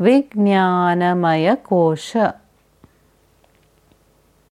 विज्ञानमयकोश।